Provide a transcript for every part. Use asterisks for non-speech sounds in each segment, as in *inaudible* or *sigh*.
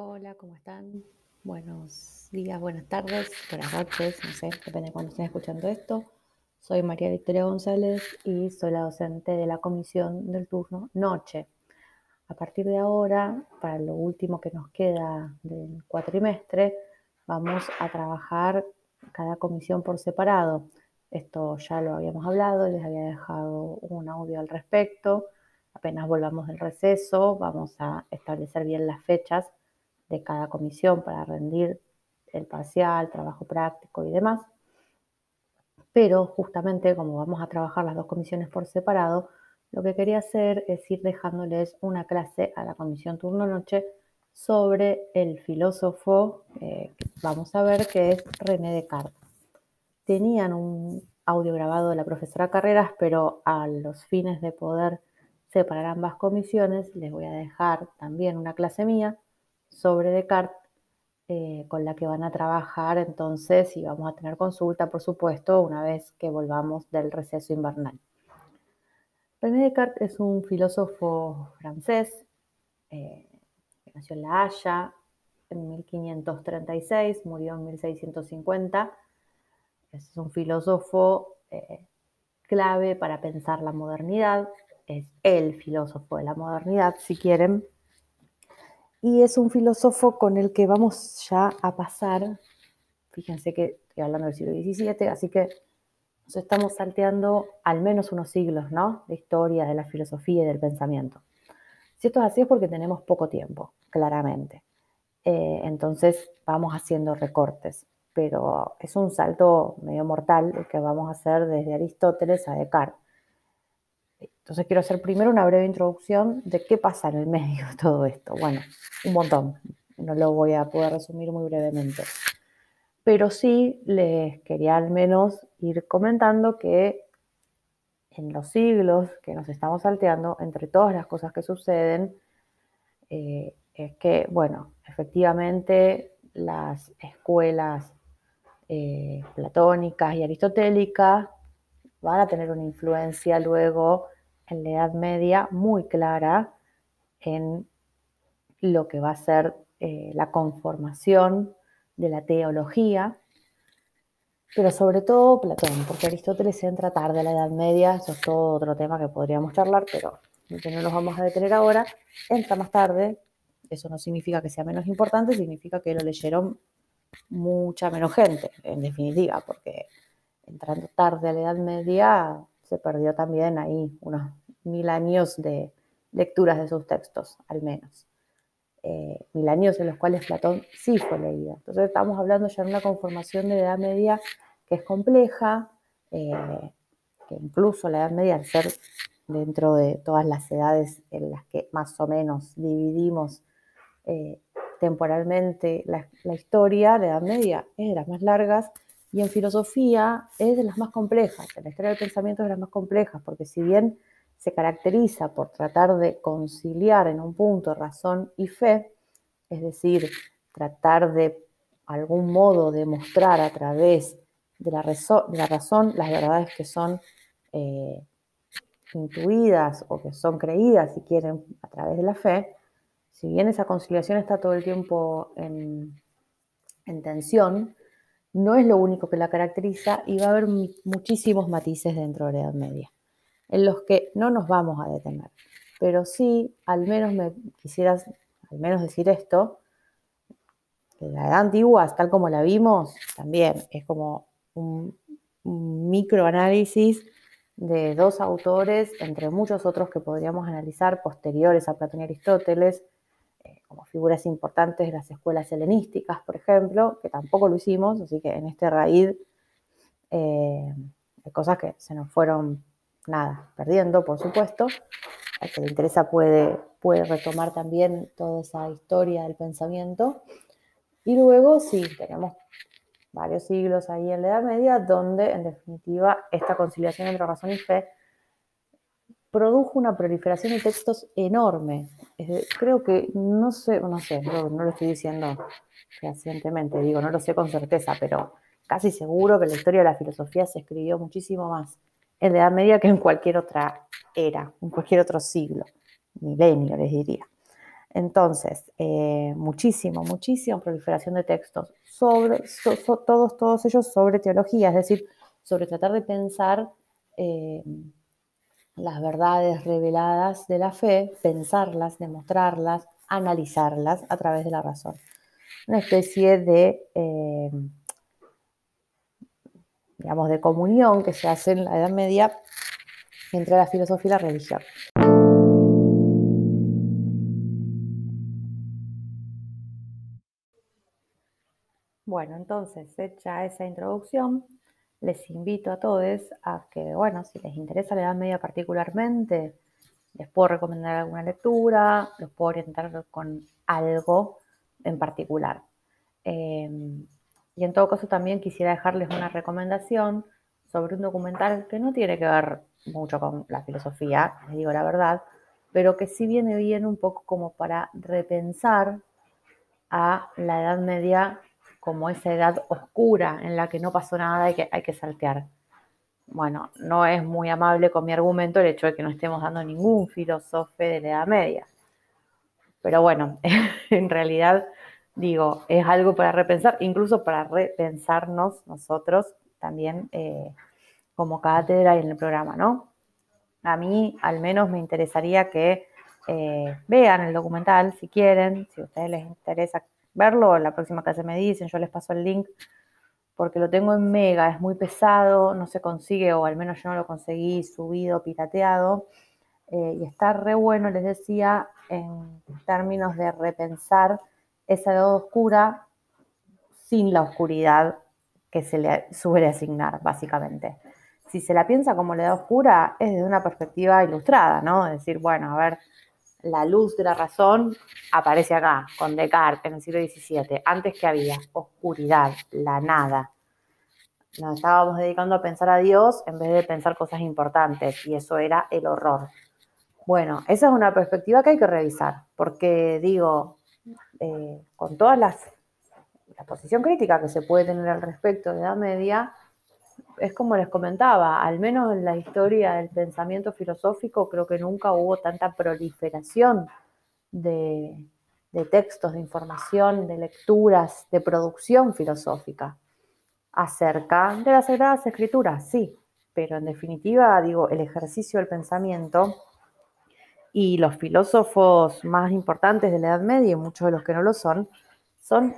Hola, ¿cómo están? Buenos días, buenas tardes, buenas noches, no sé, depende de cuándo estén escuchando esto. Soy María Victoria González y soy la docente de la comisión del turno noche. A partir de ahora, para lo último que nos queda del cuatrimestre, vamos a trabajar cada comisión por separado. Esto ya lo habíamos hablado, les había dejado un audio al respecto. Apenas volvamos del receso, vamos a establecer bien las fechas de cada comisión para rendir el parcial, trabajo práctico y demás. Pero justamente como vamos a trabajar las dos comisiones por separado, lo que quería hacer es ir dejándoles una clase a la comisión turno-noche sobre el filósofo, eh, vamos a ver que es René Descartes. Tenían un audio grabado de la profesora Carreras, pero a los fines de poder separar ambas comisiones, les voy a dejar también una clase mía sobre Descartes eh, con la que van a trabajar entonces y vamos a tener consulta, por supuesto, una vez que volvamos del receso invernal. René Descartes es un filósofo francés eh, que nació en La Haya en 1536, murió en 1650. Es un filósofo eh, clave para pensar la modernidad, es el filósofo de la modernidad, si quieren, y es un filósofo con el que vamos ya a pasar, fíjense que estoy hablando del siglo XVII, así que nos estamos salteando al menos unos siglos, ¿no? De historia, de la filosofía y del pensamiento. Si esto es así es porque tenemos poco tiempo, claramente. Eh, entonces vamos haciendo recortes, pero es un salto medio mortal el que vamos a hacer desde Aristóteles a Descartes. Entonces quiero hacer primero una breve introducción de qué pasa en el medio todo esto. Bueno, un montón, no lo voy a poder resumir muy brevemente. Pero sí les quería al menos ir comentando que en los siglos que nos estamos salteando, entre todas las cosas que suceden, eh, es que, bueno, efectivamente las escuelas eh, platónicas y aristotélicas van a tener una influencia luego en la Edad Media muy clara en lo que va a ser eh, la conformación de la teología, pero sobre todo Platón, porque Aristóteles entra tarde a la Edad Media, eso es todo otro tema que podríamos charlar, pero no nos vamos a detener ahora, entra más tarde, eso no significa que sea menos importante, significa que lo leyeron mucha menos gente, en definitiva, porque entrando tarde a la Edad Media se perdió también ahí unos mil años de lecturas de sus textos, al menos. Eh, mil años en los cuales Platón sí fue leído. Entonces estamos hablando ya de una conformación de Edad Media que es compleja, eh, que incluso la Edad Media, al ser dentro de todas las edades en las que más o menos dividimos eh, temporalmente la, la, historia, la Edad Media es de las más largas y en filosofía es de las más complejas, en la historia del pensamiento es de las más complejas, porque si bien se caracteriza por tratar de conciliar en un punto razón y fe, es decir, tratar de algún modo demostrar a través de la, de razón las verdades que son eh, intuidas o que son creídas, si quieren, a través de la fe, si bien esa conciliación está todo el tiempo en tensión, no es lo único que la caracteriza y va a haber muchísimos matices dentro de la Edad Media, en los que no nos vamos a detener. Pero sí, al menos me quisieras, al menos decir esto, que la Edad Antigua, tal como la vimos, también es como un, microanálisis de dos autores, entre muchos otros que podríamos analizar posteriores a Platón y Aristóteles, como figuras importantes de las escuelas helenísticas, por ejemplo, que tampoco lo hicimos, así que en este raíz eh, hay cosas que se nos fueron, nada, perdiendo, por supuesto. Al que le interesa puede, puede retomar también toda esa historia del pensamiento. Y luego sí, tenemos varios siglos ahí en la Edad Media, donde en definitiva esta conciliación entre razón y fe produjo una proliferación de textos enorme. creo que, no sé, no sé, no, lo estoy diciendo recientemente, digo, no lo sé con certeza, pero casi seguro que la historia de la filosofía se escribió muchísimo más en la Edad Media que en cualquier otra era, en cualquier otro siglo, milenio les diría. Entonces, eh, muchísimo, muchísima proliferación de textos sobre, todos, todos ellos sobre teología, es decir, sobre tratar de pensar eh, las verdades reveladas de la fe, pensarlas, demostrarlas, analizarlas a través de la razón. Una especie de, eh, digamos, de comunión que se hace en la Edad Media entre la filosofía y la religión. Bueno, entonces, hecha esa introducción, les invito a todos a que, bueno, si les interesa la Edad Media particularmente, les puedo recomendar alguna lectura, los puedo orientar con algo en particular. Em, y en todo caso también quisiera dejarles una recomendación sobre un documental que no tiene que ver mucho con la filosofía, les digo la verdad, pero que sí viene bien un poco como para repensar a la Edad Media como esa edad oscura en la que no pasó nada y que hay que saltear. Bueno, no es muy amable con mi argumento el hecho de que no estemos dando ningún filósofo de la Edad Media. Pero bueno, *laughs* en realidad digo, es algo para repensar, incluso para repensarnos nosotros también eh, como cátedra en el programa, ¿no? A mí al menos me interesaría que eh, vean el documental si quieren, si a ustedes les interesa verlo, la próxima clase me dicen, yo les paso el link, porque lo tengo en Mega, es muy pesado, no se consigue, o al menos yo no lo conseguí subido, pirateado, eh, y está re bueno, les decía, en términos de repensar esa edad oscura sin la oscuridad que se le suele asignar, básicamente. Si se la piensa como la edad oscura, es desde una perspectiva ilustrada, ¿no? Es decir, bueno, a ver, la luz de la razón aparece acá, con Descartes en el siglo XVII. Antes que había oscuridad, la nada. Nos estábamos dedicando a pensar a Dios en vez de pensar cosas importantes y eso era el horror. Bueno, esa es una perspectiva que hay que revisar, porque digo, eh, con todas las la posición crítica que se puede tener al respecto de la media, es como les comentaba, al menos en la historia del pensamiento filosófico creo que nunca hubo tanta proliferación de, textos, de información, de lecturas, de producción filosófica acerca de las Sagradas Escrituras, sí, pero en definitiva, digo, el ejercicio del pensamiento y los filósofos más importantes de la Edad Media, y muchos de los que no lo son, son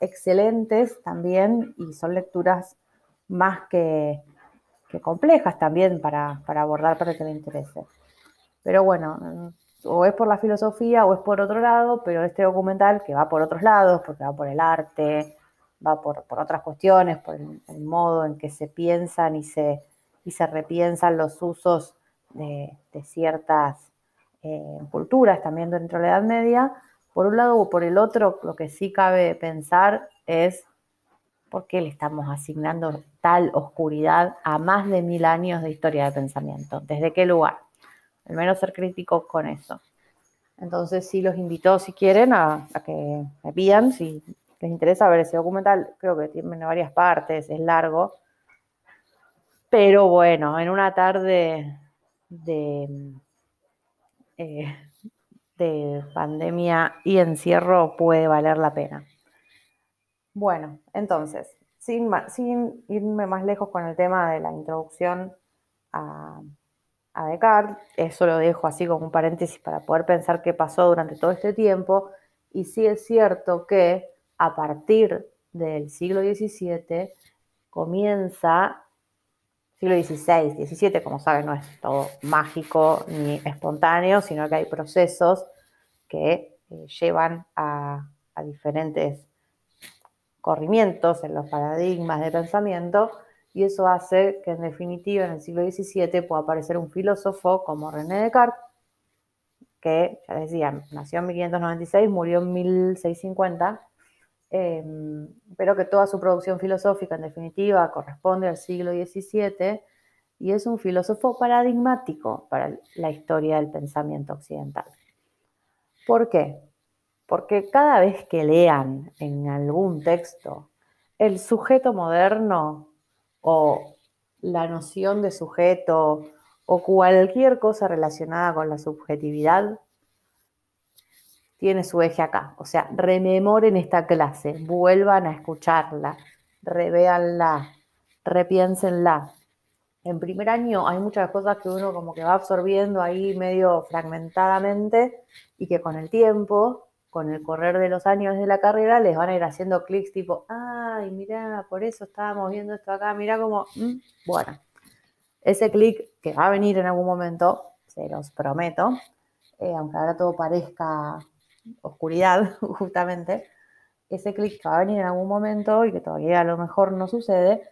excelentes también y son lecturas más que, complejas también para, abordar para que le interese. Pero bueno, o es por la filosofía o es por otro lado, pero este documental que va por otros lados, porque va por el arte, va por, otras cuestiones, por el, modo en que se piensan y se, y se repiensan los usos de, ciertas eh, culturas también dentro de la Edad Media. Por un lado o por el otro, lo que sí cabe pensar es ¿Por qué le estamos asignando tal oscuridad a más de mil años de historia de pensamiento? ¿Desde qué lugar? Al menos ser críticos con eso. Entonces sí los invito, si quieren, a, que me pidan, si les interesa ver ese documental. Creo que tiene varias partes, es largo. Pero bueno, en una tarde de, eh, de pandemia y encierro puede valer la pena. Bueno, entonces, sin, irme más lejos con el tema de la introducción a, Descartes, eso lo dejo así como un paréntesis para poder pensar qué pasó durante todo este tiempo. Y sí es cierto que a partir del siglo XVII comienza, siglo XVI, XVII, como saben, no es todo mágico ni espontáneo, sino que hay procesos que eh, llevan a, diferentes corrimientos en los paradigmas de pensamiento y eso hace que en definitiva en el siglo XVII pueda aparecer un filósofo como René Descartes, que ya decía, nació en 1596, murió en 1650, em, pero que toda su producción filosófica en definitiva corresponde al siglo XVII y es un filósofo paradigmático para la historia del pensamiento occidental. ¿Por qué? Porque cada vez que lean en algún texto el sujeto moderno o la noción de sujeto o cualquier cosa relacionada con la subjetividad, tiene su eje acá. O sea, rememoren esta clase, vuelvan a escucharla, revéanla, repiénsenla. En primer año hay muchas cosas que uno como que va absorbiendo ahí medio fragmentadamente y que con el tiempo, con el correr de los años de la carrera, les van a ir haciendo clics tipo, ay, mira, por eso estábamos viendo esto acá, mira como, mm, bueno, ese clic que va a venir en algún momento, se los prometo, eh, aunque ahora todo parezca oscuridad, *laughs* justamente, ese clic que va a venir en algún momento y que todavía a lo mejor no sucede,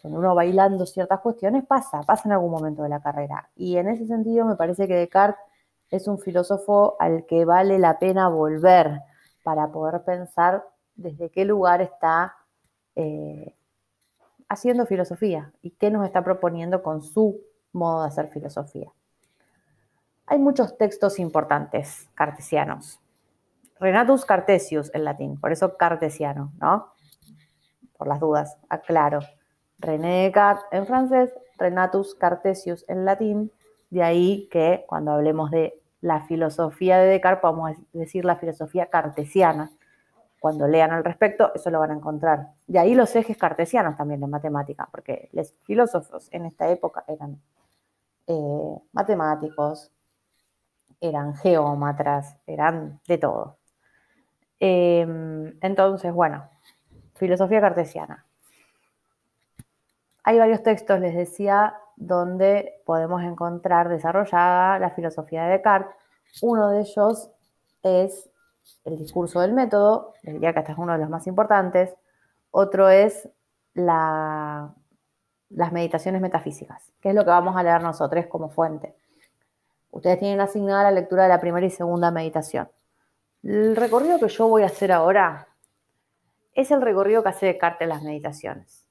cuando uno bailando ciertas cuestiones, pasa, pasa en algún momento de la carrera. Y en ese sentido me parece que Descartes es un filósofo al que vale la pena volver para poder pensar desde qué lugar está eh, haciendo filosofía y qué nos está proponiendo con su modo de hacer filosofía. Hay muchos textos importantes cartesianos. Renatus Cartesius en latín, por eso cartesiano, ¿no? Por las dudas, aclaro. René Descartes en francés, Renatus Cartesius en latín, de ahí que cuando hablemos de la filosofía de Descartes, a decir la filosofía cartesiana. Cuando lean al respecto, eso lo van a encontrar. De ahí los ejes cartesianos también de matemática, porque los filósofos en esta época eran eh, matemáticos, eran geómatras, eran de todo. Em, entonces, bueno, filosofía cartesiana. Hay varios textos, les decía, donde podemos encontrar desarrollada la filosofía de Descartes. Uno de ellos es el discurso del método, diría que este es uno de los más importantes. Otro es las meditaciones metafísicas, que es lo que vamos a leer nosotros como fuente. Ustedes tienen asignada la lectura de la primera y segunda meditación. El recorrido que yo voy a hacer ahora es el recorrido que hace Descartes en las meditaciones.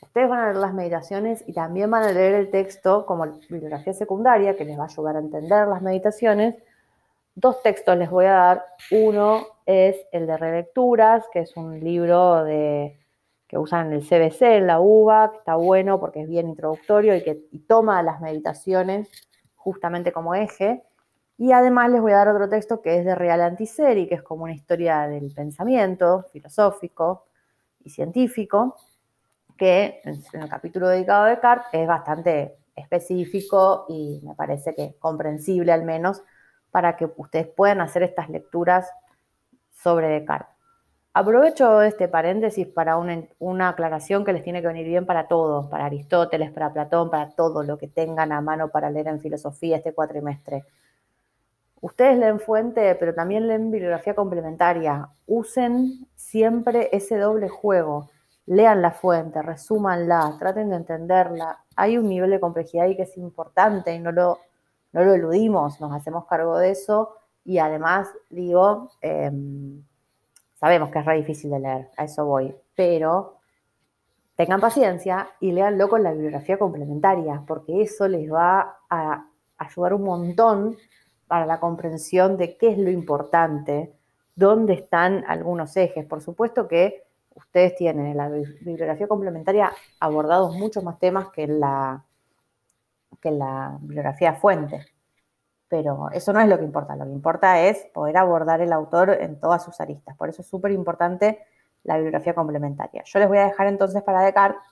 Ustedes van a leer las meditaciones y también van a leer el texto como bibliografía secundaria que les va a ayudar a entender las meditaciones. Dos textos les voy a dar. Uno es el de relecturas, que es un libro de, que usan en el CBC, en la UBA, que está bueno porque es bien introductorio y que y toma las meditaciones justamente como eje. Y además les voy a dar otro texto que es de Real Antiseri, que es como una historia del pensamiento filosófico y científico, que en el capítulo dedicado a Descartes es bastante específico y me parece que comprensible al menos para que ustedes puedan hacer estas lecturas sobre Descartes. Aprovecho este paréntesis para una, una, aclaración que les tiene que venir bien para todos, para Aristóteles, para Platón, para todo lo que tengan a mano para leer en filosofía este cuatrimestre. Ustedes leen fuente, pero también leen bibliografía complementaria. Usen siempre ese doble juego. Lean la fuente, resúmanla, traten de entenderla. Hay un nivel de complejidad ahí que es importante y no lo, no lo eludimos, nos hacemos cargo de eso. Y además, digo, em, sabemos que es re difícil de leer, a eso voy, pero tengan paciencia y leanlo con la bibliografía complementaria, porque eso les va a ayudar un montón para la comprensión de qué es lo importante, dónde están algunos ejes. Por supuesto que ustedes tienen en la bibliografía complementaria abordados muchos más temas que en la, que la bibliografía fuente. Pero eso no es lo que importa, lo que importa es poder abordar el autor en todas sus aristas. Por eso es súper importante la bibliografía complementaria. Yo les voy a dejar entonces para Descartes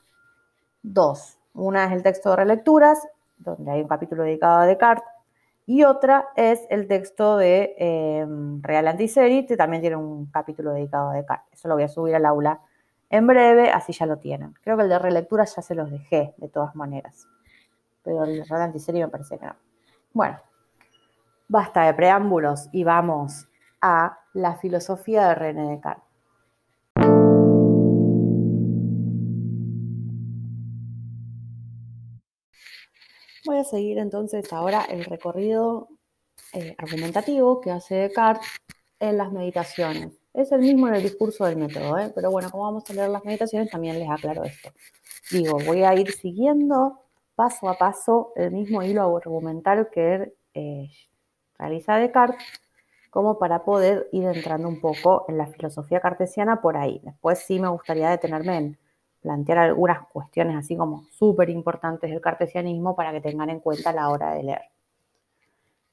dos. Una es el texto de relecturas, donde hay un capítulo dedicado a Descartes, y otra es el texto de em, Real Antiserit, que también tiene un capítulo dedicado a Descartes. Eso lo voy a subir al aula en breve, así ya lo tienen. Creo que el de relectura ya se los dejé, de todas maneras. Pero el Real Antiserit me parece que no. Bueno, basta de preámbulos y vamos a la filosofía de René Descartes. Voy a seguir entonces ahora el recorrido eh, argumentativo que hace Descartes en las meditaciones. Es el mismo en el discurso del método, ¿eh? pero bueno, como vamos a leer las meditaciones, también les aclaro esto. Digo, voy a ir siguiendo paso a paso el mismo hilo argumental que eh, realiza Descartes, como para poder ir entrando un poco en la filosofía cartesiana por ahí. Después sí me gustaría detenerme en plantear algunas cuestiones así como súper importantes del cartesianismo para que tengan en cuenta a la hora de leer.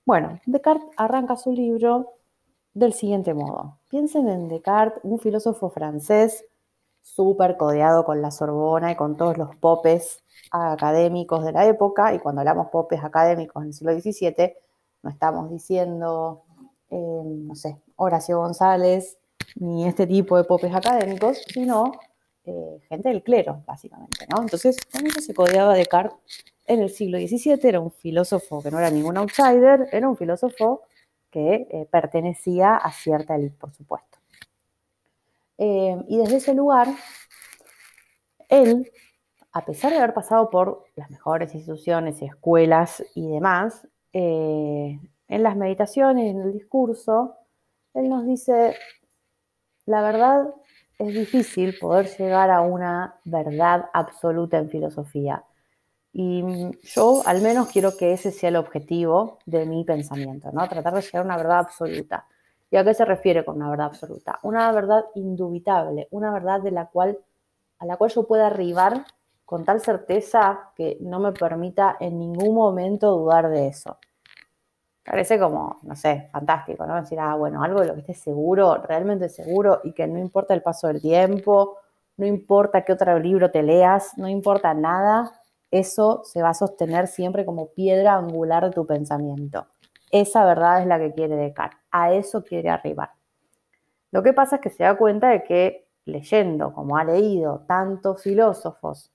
Bueno, Descartes arranca su libro del siguiente modo. Piensen en Descartes, un filósofo francés súper codeado con la Sorbona y con todos los popes académicos de la época, y cuando hablamos popes académicos en el siglo XVII, no estamos diciendo, eh, no sé, Horacio González, ni este tipo de popes académicos, sino eh, gente del clero, básicamente, ¿no? Entonces, con eso se codeaba Descartes en el siglo XVII, era un filósofo que no era ningún outsider, era un filósofo que eh, pertenecía a cierta élite, por supuesto. Eh, y desde ese lugar, él, a pesar de haber pasado por las mejores instituciones, escuelas y demás, en las meditaciones, en el discurso, él nos dice, la verdad es difícil poder llegar a una verdad absoluta en filosofía. Y yo al menos quiero que ese sea el objetivo de mi pensamiento, ¿no? Tratar de llegar a una verdad absoluta. ¿Y a qué se refiere con una verdad absoluta? Una verdad indubitable, una verdad de la cual, a la cual yo pueda arribar con tal certeza que no me permita en ningún momento dudar de eso parece como, no sé, fantástico, ¿no? Decir, ah, bueno, algo de lo que esté seguro, realmente seguro, y que no importa el paso del tiempo, no importa qué otro libro te leas, no importa nada, eso se va a sostener siempre como piedra angular de tu pensamiento. Esa verdad es la que quiere Descartes, a eso quiere arribar. Lo que pasa es que se da cuenta de que leyendo, como ha leído tantos filósofos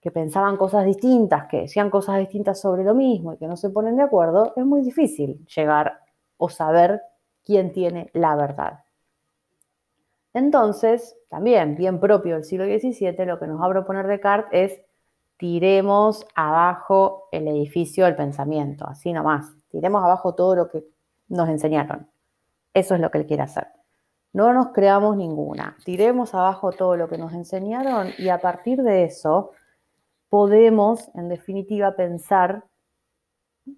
que pensaban cosas distintas, que decían cosas distintas sobre lo mismo y que no se ponen de acuerdo, es muy difícil llegar o saber quién tiene la verdad. Entonces, también bien propio del siglo XVII, lo que nos va a proponer Descartes es tiremos abajo el edificio del pensamiento, así nomás, tiremos abajo todo lo que nos enseñaron. Eso es lo que él quiere hacer. No nos creamos ninguna, tiremos abajo todo lo que nos enseñaron y a partir de eso podemos, en definitiva, pensar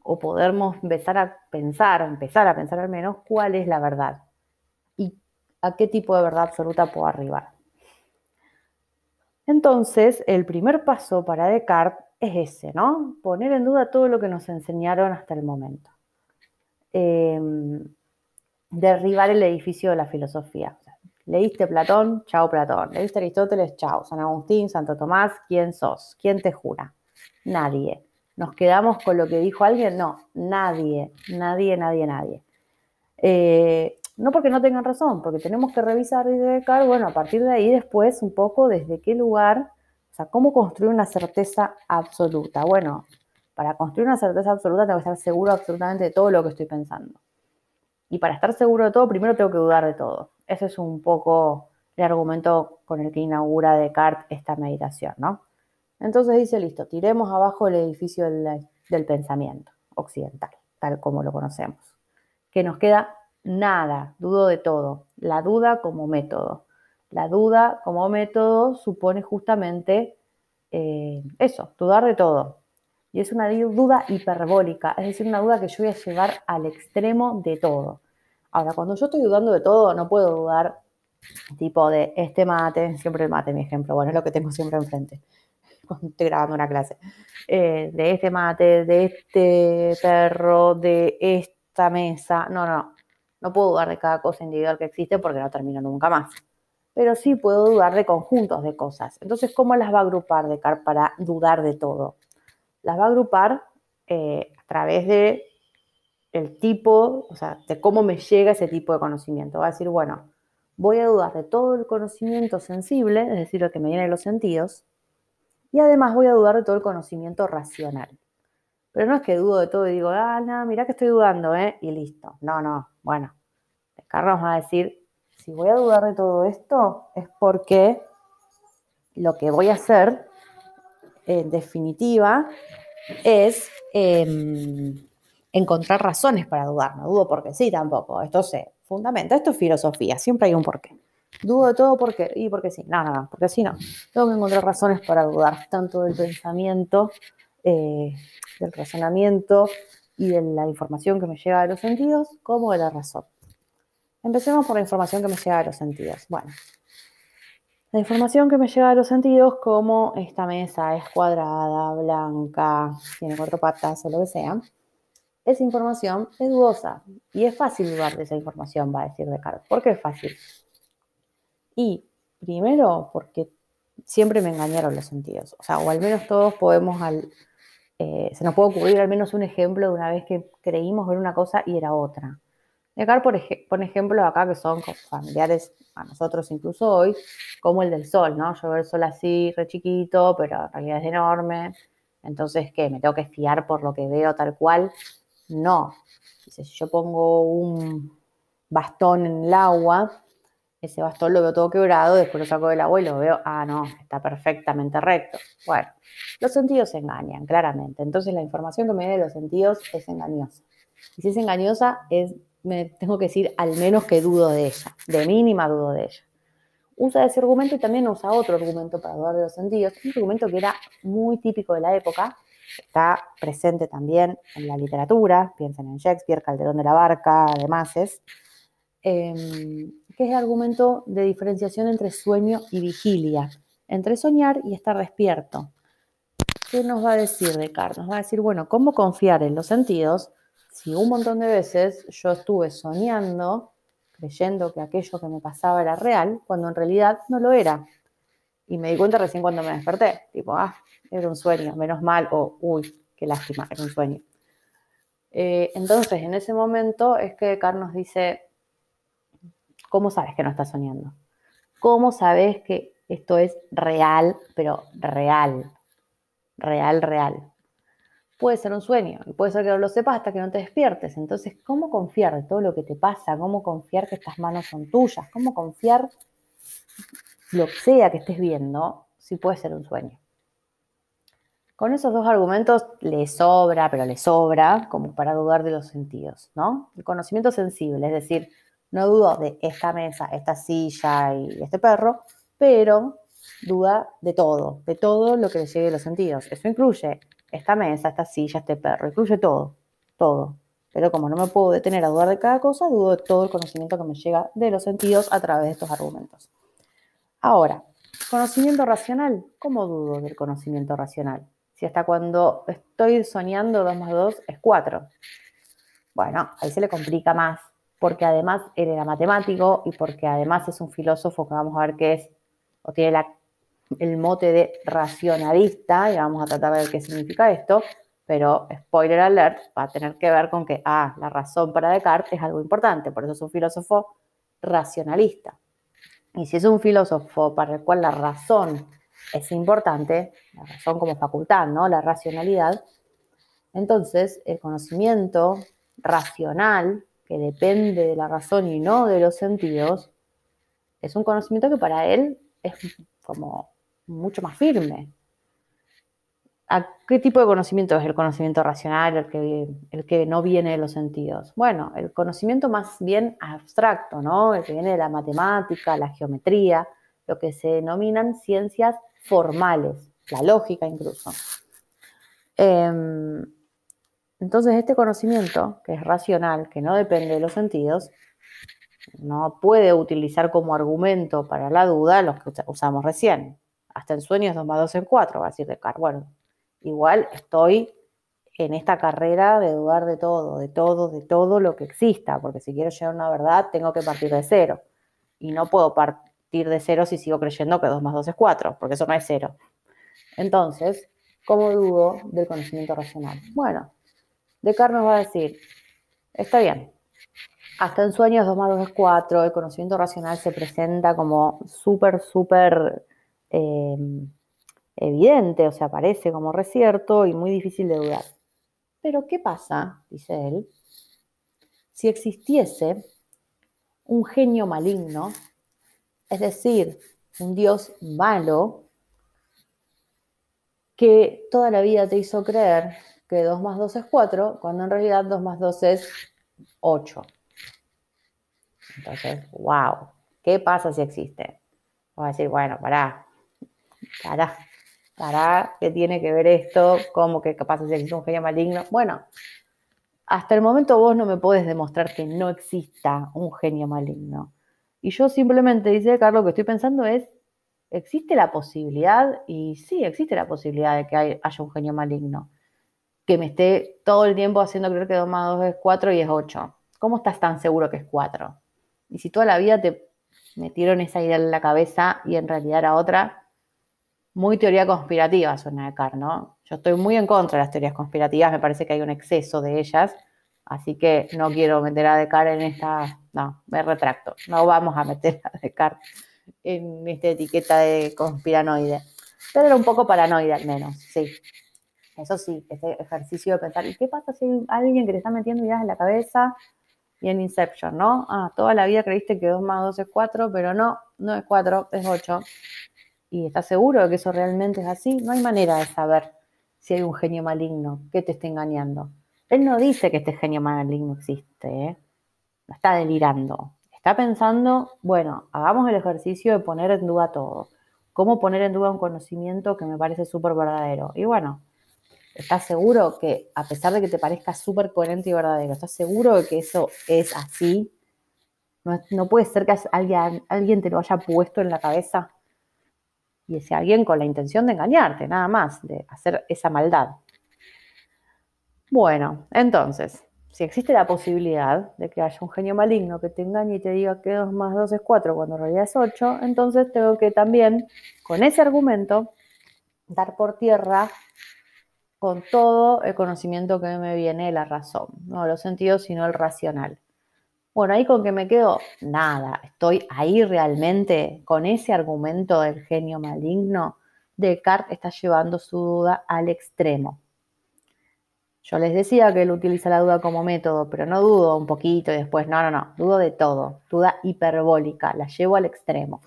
o podemos empezar a pensar, empezar a pensar al menos, cuál es la verdad y a qué tipo de verdad absoluta puedo arribar. Entonces, el primer paso para Descartes es ese, ¿no? Poner en duda todo lo que nos enseñaron hasta el momento. Em, derribar el edificio de la filosofía. Leíste Platón, chao Platón. Leíste Aristóteles, chao. San Agustín, Santo Tomás, ¿quién sos? ¿Quién te jura? Nadie. ¿Nos quedamos con lo que dijo alguien? No, nadie, nadie, nadie, nadie. Eh, no porque no tengan razón, porque tenemos que revisar y dedicar, bueno, a partir de ahí después un poco desde qué lugar, o sea, cómo construir una certeza absoluta. Bueno, para construir una certeza absoluta tengo que estar seguro absolutamente de todo lo que estoy pensando. Y para estar seguro de todo, primero tengo que dudar de todo. Ese es un poco el argumento con el que inaugura Descartes esta meditación, ¿no? Entonces dice, listo, tiremos abajo el edificio del, pensamiento occidental, tal como lo conocemos. Que nos queda nada, dudo de todo. La duda como método. La duda como método supone justamente eh, eso, dudar de todo. Y es una duda hiperbólica, es decir, una duda que yo voy a llevar al extremo de todo. Ahora, cuando yo estoy dudando de todo, no puedo dudar tipo de este mate, siempre el mate, mi ejemplo, bueno, es lo que tengo siempre enfrente *laughs* cuando estoy grabando una clase, eh, de este mate, de este perro, de esta mesa, no, no, no puedo dudar de cada cosa individual que existe porque no termino nunca más. Pero sí puedo dudar de conjuntos de cosas. Entonces, ¿cómo las va a agrupar Descartes para dudar de todo? Las va a agrupar eh, a través de el tipo, o sea, de cómo me llega ese tipo de conocimiento. Va a decir, bueno, voy a dudar de todo el conocimiento sensible, es decir, lo que me viene de los sentidos, y además voy a dudar de todo el conocimiento racional. Pero no es que dudo de todo y digo, ah, no, mira que estoy dudando, ¿eh? Y listo. No, no, bueno. Carlos va a decir, si voy a dudar de todo esto, es porque lo que voy a hacer, en definitiva, es... Em, encontrar razones para dudar. No dudo porque sí tampoco. Esto se fundamenta. Esto es filosofía. Siempre hay un porqué. Dudo de todo porque, y porque sí. No, no, no, porque sí no. Tengo que encontrar razones para dudar, tanto del pensamiento, eh, del razonamiento y de la información que me llega de los sentidos, como de la razón. Empecemos por la información que me llega de los sentidos. Bueno, la información que me llega de los sentidos, como esta mesa es cuadrada, blanca, tiene cuatro patas o lo que sea, esa información es dudosa y es fácil dudar de esa información, va a decir Descartes. ¿Por qué es fácil? Y primero porque siempre me engañaron los sentidos, o sea, o al menos todos podemos, al, eh, se nos puede ocurrir al menos un ejemplo de una vez que creímos ver una cosa y era otra. Descartes por, ej por ejemplo acá que son familiares a nosotros incluso hoy, como el del sol, ¿no? Yo veo el sol así, re chiquito, pero en realidad es enorme. Entonces, ¿qué? ¿Me tengo que fiar por lo que veo tal cual? No. si yo pongo un bastón en el agua, ese bastón lo veo todo quebrado, después lo saco del agua y lo veo, ah, no, está perfectamente recto. Bueno, los sentidos se engañan, claramente. Entonces, la información que me da de los sentidos es engañosa. Y si es engañosa, es, me tengo que decir al menos que dudo de ella, de mínima dudo de ella usa ese argumento y también usa otro argumento para dudar de los sentidos, un argumento que era muy típico de la época, está presente también en la literatura, piensen en Shakespeare, Calderón de la Barca, además es, em, que es el argumento de diferenciación entre sueño y vigilia, entre soñar y estar despierto. ¿Qué nos va a decir Descartes? Nos va a decir, bueno, ¿cómo confiar en los sentidos si un montón de veces yo estuve soñando creyendo que aquello que me pasaba era real, cuando en realidad no lo era. Y me di cuenta recién cuando me desperté, tipo, ah, era un sueño, menos mal, o uy, qué lástima, era un sueño. Eh, entonces, en ese momento es que Carlos dice, ¿cómo sabes que no estás soñando? ¿Cómo sabes que esto es real, pero real? Real, real puede ser un sueño y puede ser que no lo sepas hasta que no te despiertes. Entonces, ¿cómo confiar de todo lo que te pasa? ¿Cómo confiar que estas manos son tuyas? ¿Cómo confiar lo que sea que estés viendo si puede ser un sueño? Con esos dos argumentos le sobra, pero le sobra como para dudar de los sentidos, ¿no? El conocimiento sensible, es decir, no dudo de esta mesa, esta silla y este perro, pero duda de todo, de todo lo que le llegue a los sentidos. Eso incluye esta mesa, esta silla, este perro, incluye todo, todo. Pero como no me puedo detener a dudar de cada cosa, dudo de todo el conocimiento que me llega de los sentidos a través de estos argumentos. Ahora, conocimiento racional. ¿Cómo dudo del conocimiento racional? Si hasta cuando estoy soñando 2 más 2 es 4. Bueno, ahí se le complica más, porque además él era matemático y porque además es un filósofo que vamos a ver qué es, o tiene la el mote de racionalista, y vamos a tratar de ver qué significa esto, pero spoiler alert, va a tener que ver con que, ah, la razón para Descartes es algo importante, por eso es un filósofo racionalista. Y si es un filósofo para el cual la razón es importante, la razón como facultad, ¿no? La racionalidad, entonces el conocimiento racional, que depende de la razón y no de los sentidos, es un conocimiento que para él es como mucho más firme. ¿A qué tipo de conocimiento es el conocimiento racional, el que, no viene de los sentidos? Bueno, el conocimiento más bien abstracto, ¿no? El que viene de la matemática, la geometría, lo que se denominan ciencias formales, la lógica incluso. Em, entonces, este conocimiento, que es racional, que no depende de los sentidos, no puede utilizar como argumento para la duda los que usamos recién hasta en sueños 2 más 2 en 4, va a decir Descartes. Bueno, igual estoy en esta carrera de dudar de todo, de todo, de todo lo que exista, porque si quiero llegar a una verdad tengo que partir de cero. Y no puedo partir de cero si sigo creyendo que 2 más 2 es 4, porque eso no es cero. Entonces, ¿cómo dudo del conocimiento racional? Bueno, Descartes nos va a decir, está bien, hasta en sueños 2 más 2 es 4, el conocimiento racional se presenta como súper, súper Em, evidente, o sea, parece como recierto y muy difícil de dudar. Pero ¿qué pasa, dice él, si existiese un genio maligno, es decir, un Dios malo, que toda la vida te hizo creer que 2 más 2 es 4, cuando en realidad 2 más 2 es 8. Entonces, wow, ¿qué pasa si existe? Voy a decir, bueno, pará, para, para, ¿qué tiene que ver esto? ¿Cómo que capaz si existe un genio maligno? Bueno, hasta el momento vos no me podés demostrar que no exista un genio maligno. Y yo simplemente, dice Carlos, lo que estoy pensando es, ¿existe la posibilidad? Y sí, existe la posibilidad de que haya un genio maligno. que me esté todo el tiempo haciendo creer que 2 más 2 es 4 y es 8. ¿Cómo estás tan seguro que es 4? Y si toda la vida te metieron esa idea en la cabeza y en realidad era otra, muy teoría conspirativa suena de Car, ¿no? Yo estoy muy en contra de las teorías conspirativas, me parece que hay un exceso de ellas, así que no quiero meter a Descartes en esta, no, me retracto, no vamos a meter a Descartes en esta etiqueta de conspiranoide, pero era un poco paranoide al menos, sí. Eso sí, este ejercicio de pensar, ¿y qué pasa si hay alguien que te está metiendo ideas en la cabeza y en Inception, ¿no? Ah, toda la vida creíste que 2 más 2 es 4, pero no, no es 4, es 8. ¿Y estás seguro de que eso realmente es así? No hay manera de saber si hay un genio maligno que te esté engañando. Él no dice que este genio maligno existe, ¿eh? No está delirando. Está pensando, bueno, hagamos el ejercicio de poner en duda todo. ¿Cómo poner en duda un conocimiento que me parece súper verdadero? Y bueno, ¿Estás seguro que, a pesar de que te parezca súper coherente y verdadero, estás seguro de que eso es así? No, puede ser que alguien te lo haya puesto en la cabeza y ese alguien con la intención de engañarte, nada más, de hacer esa maldad. Bueno, entonces, si existe la posibilidad de que haya un genio maligno que te engañe y te diga que 2 más 2 es 4 cuando en realidad es 8, entonces tengo que también, con ese argumento, dar por tierra con todo el conocimiento que me viene de la razón, no los sentidos, sino el racional. Bueno, ahí con que me quedo, nada, estoy ahí realmente con ese argumento del genio maligno. Descartes está llevando su duda al extremo. Yo les decía que él utiliza la duda como método, pero no dudo un poquito y después, no, no, no, dudo de todo, duda hiperbólica, la llevo al extremo.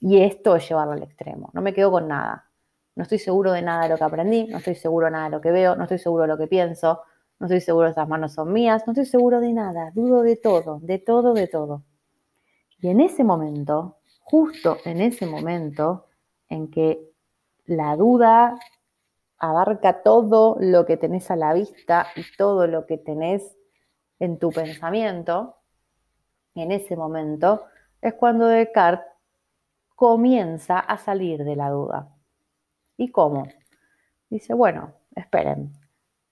Y esto es llevarlo al extremo, no me quedo con nada. No estoy seguro de nada de lo que aprendí, no estoy seguro de nada de lo que veo, no estoy seguro de lo que pienso, no estoy seguro de esas manos son mías, no estoy seguro de nada, dudo de todo, de todo, de todo. Y en ese momento, justo en ese momento en que la duda abarca todo lo que tenés a la vista y todo lo que tenés en tu pensamiento, en ese momento es cuando Descartes comienza a salir de la duda. ¿Y cómo? Dice, bueno, esperen,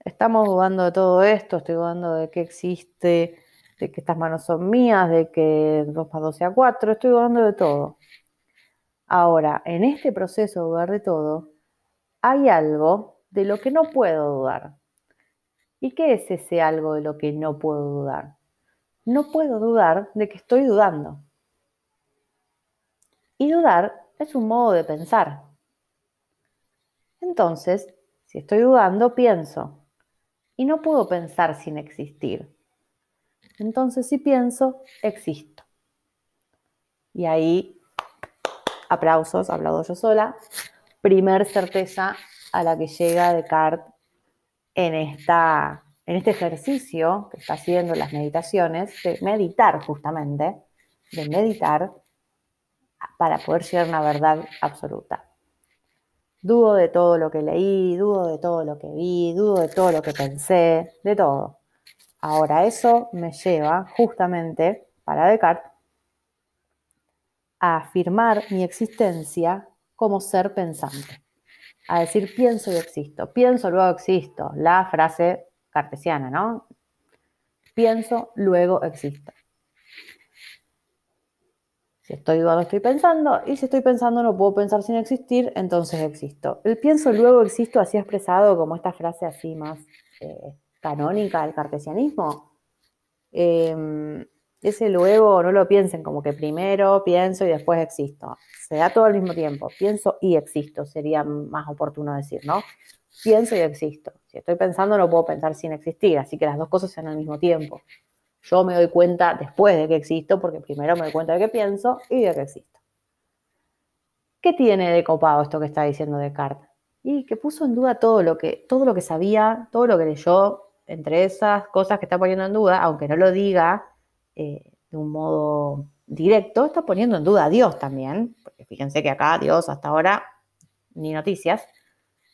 estamos dudando de todo esto, estoy dudando de que existe, de que estas manos son mías, de que 2 más 2 sea 4, estoy dudando de todo. Ahora, en este proceso de dudar de todo, hay algo de lo que no puedo dudar. ¿Y qué es ese algo de lo que no puedo dudar? No puedo dudar de que estoy dudando. Y dudar es un modo de pensar. Entonces, si estoy dudando, pienso. Y no puedo pensar sin existir. Entonces, si pienso, existo. Y ahí, aplausos, hablado yo sola. Primer certeza a la que llega Descartes en, esta, en este ejercicio que está haciendo las meditaciones, de meditar justamente, de meditar para poder llegar a una verdad absoluta. Dudo de todo lo que leí, dudo de todo lo que vi, dudo de todo lo que pensé, de todo. Ahora eso me lleva justamente para Descartes a afirmar mi existencia como ser pensante. A decir pienso y existo. Pienso, luego existo. La frase cartesiana, ¿no? Pienso, luego existo. Si estoy dudando, estoy pensando, y si estoy pensando no puedo pensar sin existir, entonces existo. El pienso luego existo así expresado como esta frase así más eh, canónica del cartesianismo. Em, ese luego no lo piensen como que primero pienso y después existo. Se da todo al mismo tiempo. Pienso y existo, sería más oportuno decir, ¿no? Pienso y existo. Si estoy pensando no puedo pensar sin existir, así que las dos cosas sean al mismo tiempo. Yo me doy cuenta después de que existo, porque primero me doy cuenta de que pienso y de que existo. ¿Qué tiene de copado esto que está diciendo Descartes? Y que puso en duda todo lo que, todo lo que sabía, todo lo que leyó, entre esas cosas que está poniendo en duda, aunque no lo diga eh, de un modo directo, está poniendo en duda a Dios también, porque fíjense que acá Dios hasta ahora ni noticias,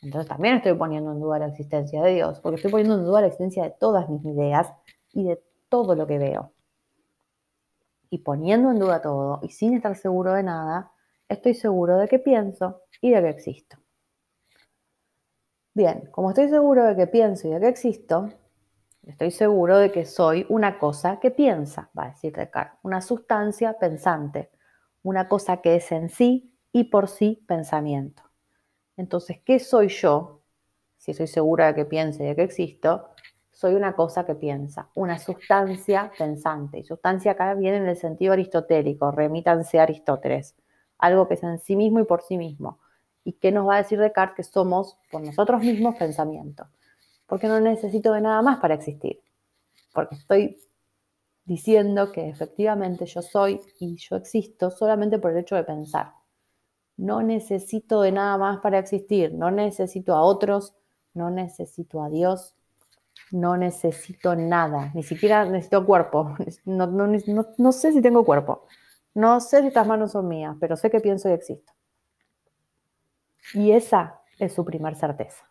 entonces también estoy poniendo en duda la existencia de Dios, porque estoy poniendo en duda la existencia de todas mis ideas y de todo lo que veo. Y poniendo en duda todo y sin estar seguro de nada, estoy seguro de que pienso y de que existo. Bien, como estoy seguro de que pienso y de que existo, estoy seguro de que soy una cosa que piensa, va a decir Descartes, una sustancia pensante, una cosa que es en sí y por sí pensamiento. Entonces, ¿qué soy yo? Si estoy segura de que pienso y de que existo, soy una cosa que piensa, una sustancia pensante. Y sustancia acá viene en el sentido aristotélico, remítanse a Aristóteles, algo que es en sí mismo y por sí mismo. ¿Y qué nos va a decir Descartes? Que somos por nosotros mismos pensamiento. Porque no necesito de nada más para existir. Porque estoy diciendo que efectivamente yo soy y yo existo solamente por el hecho de pensar. No necesito de nada más para existir. No necesito a otros, no necesito a Dios, no necesito nada, ni siquiera necesito cuerpo. *laughs* No, sé si tengo cuerpo. No sé si estas manos son mías, pero sé que pienso y existo. Y esa es su primer certeza.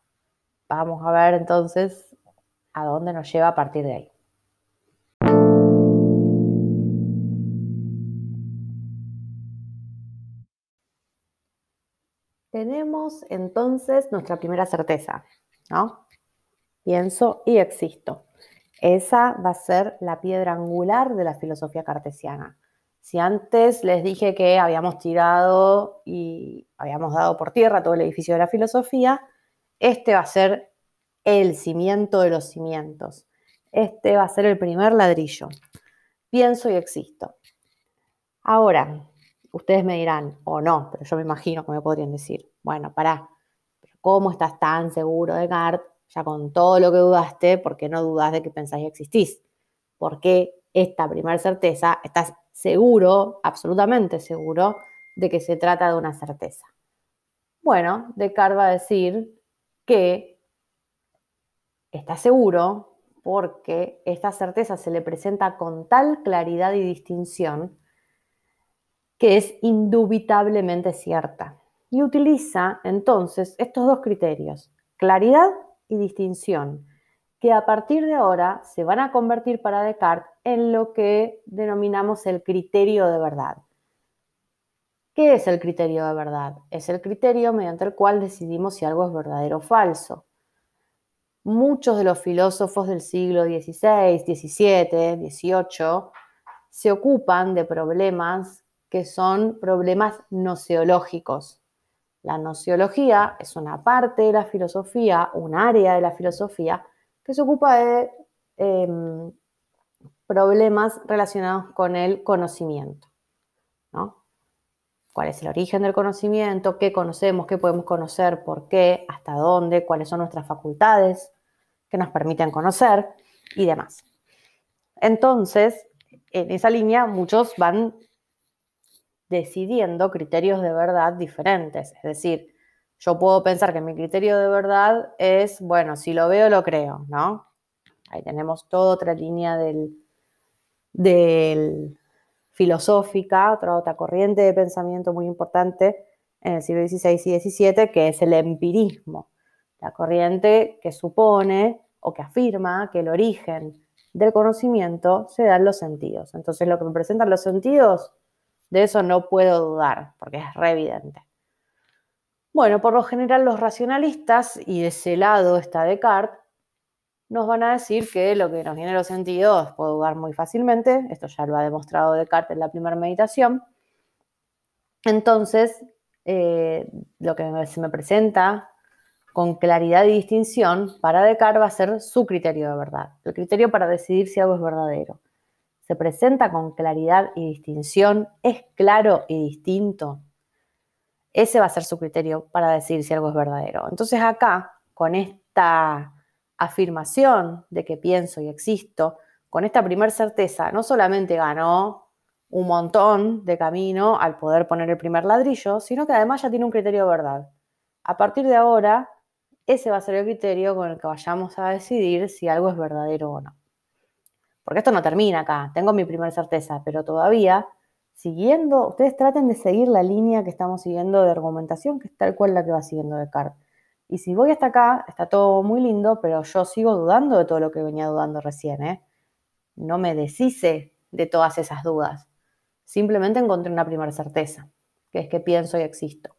Vamos a ver entonces a dónde nos lleva a partir de ahí. Tenemos entonces nuestra primera certeza, ¿no? Pienso y existo. Esa va a ser la piedra angular de la filosofía cartesiana. Si antes les dije que habíamos tirado y habíamos dado por tierra todo el edificio de la filosofía, este va a ser el cimiento de los cimientos. Este va a ser el primer ladrillo. Pienso y existo. Ahora, ustedes me dirán, o no, pero yo me imagino que me podrían decir, bueno, pará, ¿cómo estás tan seguro de Gart ya con todo lo que dudaste, ¿por qué no dudas de que pensáis que existís? Porque esta primera certeza, estás seguro, absolutamente seguro, de que se trata de una certeza. Bueno, Descartes va a decir que está seguro porque esta certeza se le presenta con tal claridad y distinción que es indubitablemente cierta. Y utiliza entonces estos dos criterios, claridad y distinción, que a partir de ahora se van a convertir para Descartes en lo que denominamos el criterio de verdad. ¿Qué es el criterio de verdad? Es el criterio mediante el cual decidimos si algo es verdadero o falso. Muchos de los filósofos del siglo XVI, XVII, XVIII se ocupan de problemas que son problemas noceológicos. La nociología es una parte de la filosofía, un área de la filosofía que se ocupa de em, problemas relacionados con el conocimiento. ¿Cuál es el origen del conocimiento? ¿Qué conocemos? ¿Qué podemos conocer? ¿Por qué? ¿Hasta dónde? ¿Cuáles son nuestras facultades que nos permiten conocer? Y demás. Entonces, en esa línea muchos van decidiendo criterios de verdad diferentes. Es decir, yo puedo pensar que mi criterio de verdad es, bueno, si lo veo, lo creo, ¿no? Ahí tenemos toda otra línea del, filosófica, otra, otra corriente de pensamiento muy importante en el siglo XVI y XVII, que es el empirismo, la corriente que supone o que afirma que el origen del conocimiento se da en los sentidos. Entonces, lo que me presentan los sentidos de eso no puedo dudar, porque es re evidente. Bueno, por lo general los racionalistas, y de ese lado está Descartes, nos van a decir que lo que nos viene los sentidos puedo dudar muy fácilmente, esto ya lo ha demostrado Descartes en la primera meditación. Entonces, eh, lo que se me presenta con claridad y distinción para Descartes va a ser su criterio de verdad, el criterio para decidir si algo es verdadero se presenta con claridad y distinción, es claro y distinto, ese va a ser su criterio para decir si algo es verdadero. Entonces acá, con esta afirmación de que pienso y existo, con esta primer certeza, no solamente ganó un montón de camino al poder poner el primer ladrillo, sino que además ya tiene un criterio de verdad. A partir de ahora, ese va a ser el criterio con el que vayamos a decidir si algo es verdadero o no porque esto no termina acá, tengo mi primera certeza, pero todavía, siguiendo, ustedes traten de seguir la línea que estamos siguiendo de argumentación, que es tal cual la que va siguiendo Descartes. Y si voy hasta acá, está todo muy lindo, pero yo sigo dudando de todo lo que venía dudando recién, ¿eh? No me deshice de todas esas dudas. Simplemente encontré una primera certeza, que es que pienso y existo.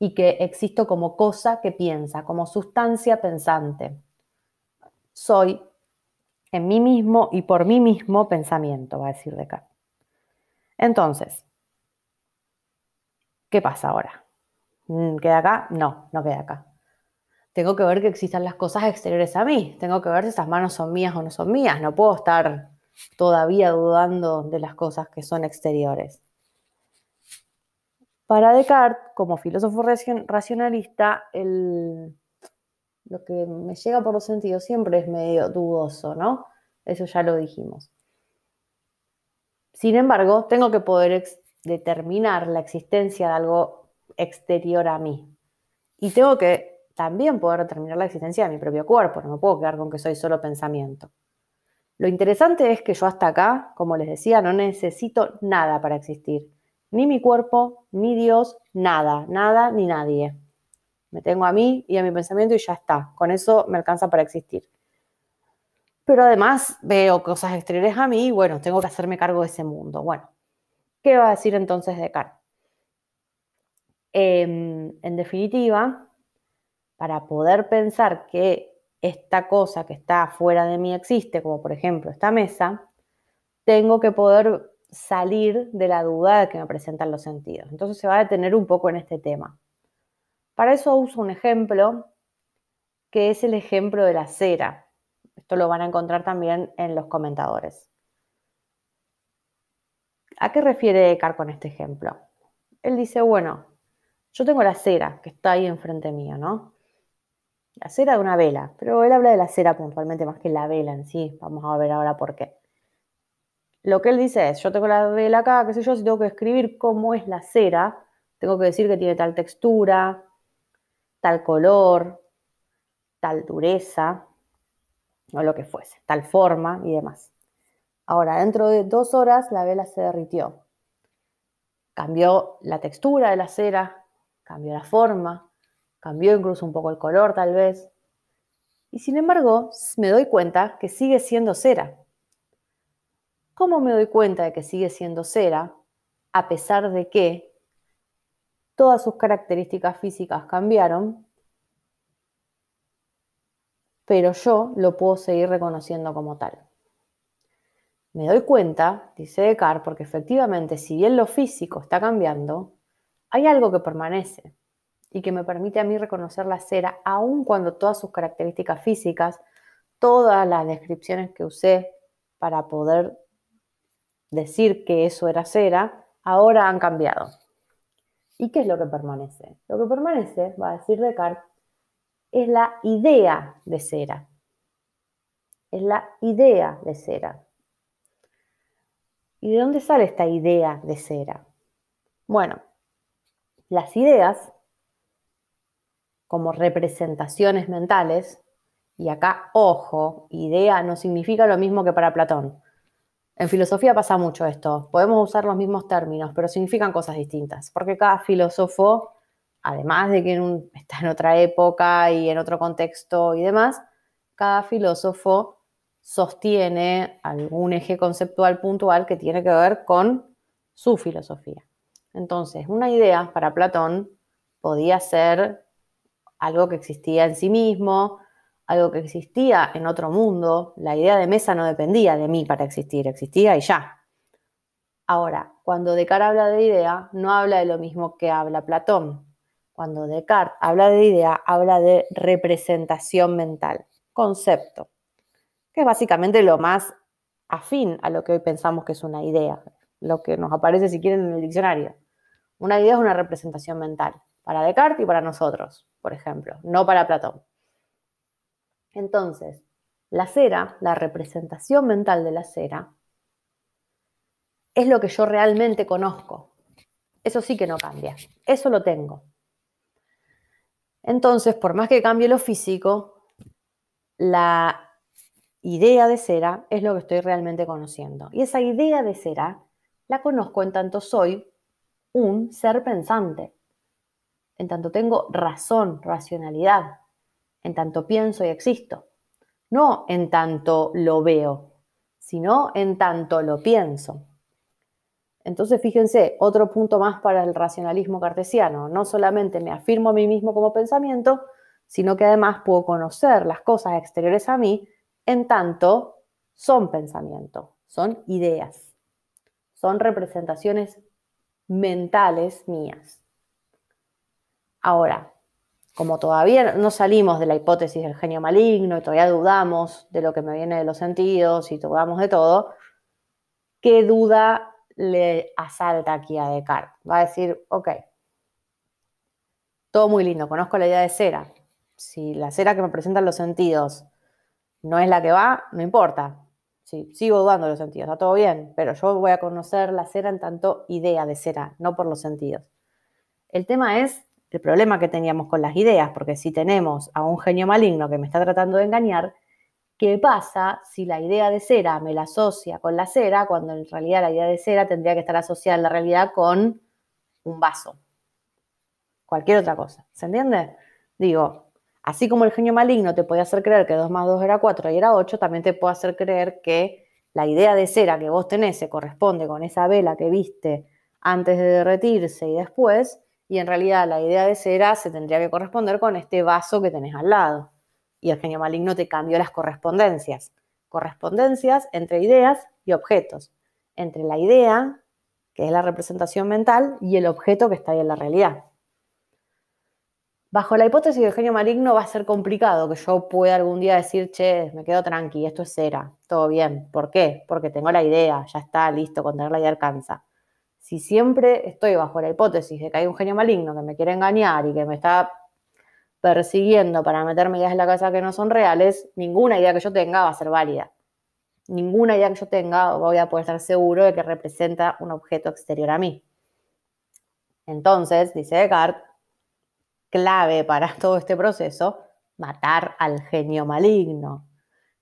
y que existo como cosa que piensa, como sustancia pensante. Soy en mí mismo y por mí mismo pensamiento, va a decir Descartes. Entonces, ¿qué pasa ahora? Mm, ¿Queda acá? No, no queda acá. Tengo que ver que existan las cosas exteriores a mí. Tengo que ver si esas manos son mías o no son mías. No puedo estar todavía dudando de las cosas que son exteriores. Para Descartes, como filósofo racionalista, lo que me llega por los sentidos siempre es medio dudoso, ¿no? Eso ya lo dijimos. Sin embargo, tengo que poder determinar la existencia de algo exterior a mí. Y tengo que también poder determinar la existencia de mi propio cuerpo. No me puedo quedar con que soy solo pensamiento. Lo interesante es que yo hasta acá, como les decía, no necesito nada para existir ni mi cuerpo, ni Dios, nada, nada ni nadie. Me tengo a mí y a mi pensamiento y ya está. Con eso me alcanza para existir. Pero además veo cosas exteriores a mí y bueno, tengo que hacerme cargo de ese mundo. Bueno, ¿qué va a decir entonces Descartes? Em, en definitiva, para poder pensar que esta cosa que está fuera de mí existe, como por ejemplo esta mesa, tengo que poder salir de la duda que me presentan los sentidos. Entonces se va a detener un poco en este tema. Para eso uso un ejemplo que es el ejemplo de la cera. Esto lo van a encontrar también en los comentadores. ¿A qué refiere Descartes con este ejemplo? Él dice, bueno, yo tengo la cera que está ahí enfrente mío, ¿no? La cera de una vela, pero él habla de la cera puntualmente más que la vela en sí. Vamos a ver ahora por qué. Lo que él dice es, yo tengo la vela acá, qué sé yo, si tengo que escribir cómo es la cera, tengo que decir que tiene tal textura, tal color, tal dureza, o lo que fuese, tal forma y demás. Ahora, dentro de dos horas la vela se derritió. Cambió la textura de la cera, cambió la forma, cambió incluso un poco el color tal vez. Y sin embargo, me doy cuenta que sigue siendo cera. ¿Cómo me doy cuenta de que sigue siendo cera a pesar de que todas sus características físicas cambiaron, pero yo lo puedo seguir reconociendo como tal? Me doy cuenta, dice Descartes, porque efectivamente, si bien lo físico está cambiando, hay algo que permanece y que me permite a mí reconocer la cera, aun cuando todas sus características físicas, todas las descripciones que usé para poder decir que eso era cera, ahora han cambiado. ¿Y qué es lo que permanece? Lo que permanece, va a decir Descartes, es la idea de cera. Es la idea de cera. ¿Y de dónde sale esta idea de cera? Bueno, las ideas, como representaciones mentales, y acá, ojo, idea no significa lo mismo que para Platón. En filosofía pasa mucho esto. Podemos usar los mismos términos, pero significan cosas distintas, porque cada filósofo, además de que *laughs* está en otra época y en otro contexto y demás, cada filósofo sostiene algún eje conceptual puntual que tiene que ver con su filosofía. Entonces, una idea para Platón podía ser algo que existía en sí mismo, algo que existía en otro mundo, la idea de mesa no dependía de mí para existir, existía y ya. Ahora, cuando Descartes habla de idea, no habla de lo mismo que habla Platón. Cuando Descartes habla de idea, habla de representación mental, concepto, que es básicamente lo más afín a lo que hoy pensamos que es una idea, lo que nos aparece si quieren en el diccionario. Una idea es una representación mental, para Descartes y para nosotros, por ejemplo, no para Platón. Entonces, la cera, la representación mental de la cera, es lo que yo realmente conozco. Eso sí que no cambia. Eso lo tengo. Entonces, por más que cambie lo físico, la idea de cera es lo que estoy realmente conociendo. Y esa idea de cera la conozco en tanto soy un ser pensante, en tanto tengo razón, racionalidad, en tanto pienso y existo. No en tanto lo veo, sino en tanto lo pienso. Entonces, fíjense, otro punto más para el racionalismo cartesiano. No solamente me afirmo a mí mismo como pensamiento, sino que además puedo conocer las cosas exteriores a mí en tanto son pensamiento, son ideas, son representaciones mentales mías. Ahora, como todavía no salimos de la hipótesis del genio maligno y todavía dudamos de lo que me viene de los sentidos y dudamos de todo, ¿qué duda le asalta aquí a Descartes? Va a decir, ok, todo muy lindo, conozco la idea de cera. Si la cera que me presentan los sentidos no es la que va, no importa. Sí, sigo dudando de los sentidos, está todo bien, pero yo voy a conocer la cera en tanto idea de cera, no por los sentidos. El tema es el problema que teníamos con las ideas, porque si tenemos a un genio maligno que me está tratando de engañar, ¿qué pasa si la idea de cera me la asocia con la cera, cuando en realidad la idea de cera tendría que estar asociada en la realidad con un vaso? Cualquier otra cosa, ¿se entiende? Digo, así como el genio maligno te puede hacer creer que 2 más 2 era 4 y era 8, también te puede hacer creer que la idea de cera que vos tenés se corresponde con esa vela que viste antes de derretirse y después, y en realidad la idea de cera se tendría que corresponder con este vaso que tenés al lado. Y el genio maligno te cambió las correspondencias. Correspondencias entre ideas y objetos. Entre la idea, que es la representación mental, y el objeto que está ahí en la realidad. Bajo la hipótesis del genio maligno va a ser complicado que yo pueda algún día decir, che, me quedo tranqui, esto es cera, todo bien. ¿Por qué? Porque tengo la idea, ya está, listo, con tener la idea alcanza si siempre estoy bajo la hipótesis de que hay un genio maligno que me quiere engañar y que me está persiguiendo para meterme ideas en la casa que no son reales, ninguna idea que yo tenga va a ser válida. Ninguna idea que yo tenga voy a poder estar seguro de que representa un objeto exterior a mí. Entonces, dice Descartes, clave para *laughs* todo este proceso, matar al genio maligno.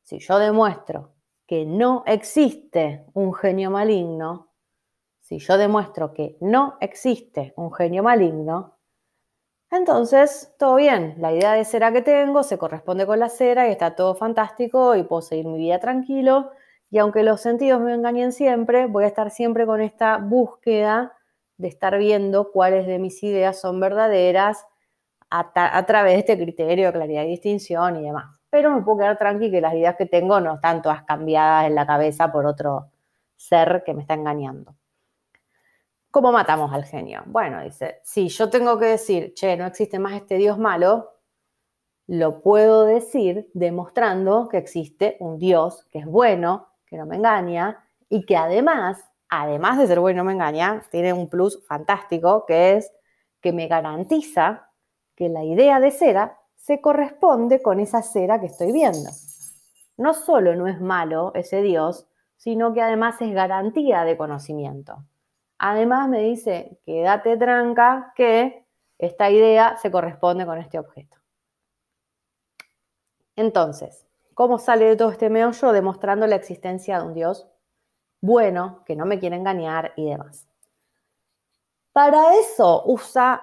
Si yo demuestro que no existe un genio maligno, si yo demuestro que no existe un genio maligno, entonces todo bien, la idea de cera que tengo se corresponde con la cera y está todo fantástico y puedo seguir mi vida tranquilo. Y aunque los sentidos me engañen siempre, voy a estar siempre con esta búsqueda de estar viendo cuáles de mis ideas son verdaderas a, través de este criterio de claridad y distinción y demás. Pero me puedo quedar tranquilo que las ideas que tengo no están todas cambiadas en la cabeza por otro ser que me está engañando. ¿Cómo matamos al genio? Bueno, dice, si yo tengo que decir, che, no existe más este Dios malo, lo puedo decir demostrando que existe un Dios que es bueno, que no me engaña y que además, además de ser bueno y no me engaña, tiene un plus fantástico que es que me garantiza que la idea de cera se corresponde con esa cera que estoy viendo. No solo no es malo ese Dios, sino que además es garantía de conocimiento. Además me dice, quédate tranca que esta idea se corresponde con este objeto. Entonces, ¿cómo sale de todo este meollo? Demostrando la existencia de un Dios bueno, que no me quiere engañar y demás. Para eso usa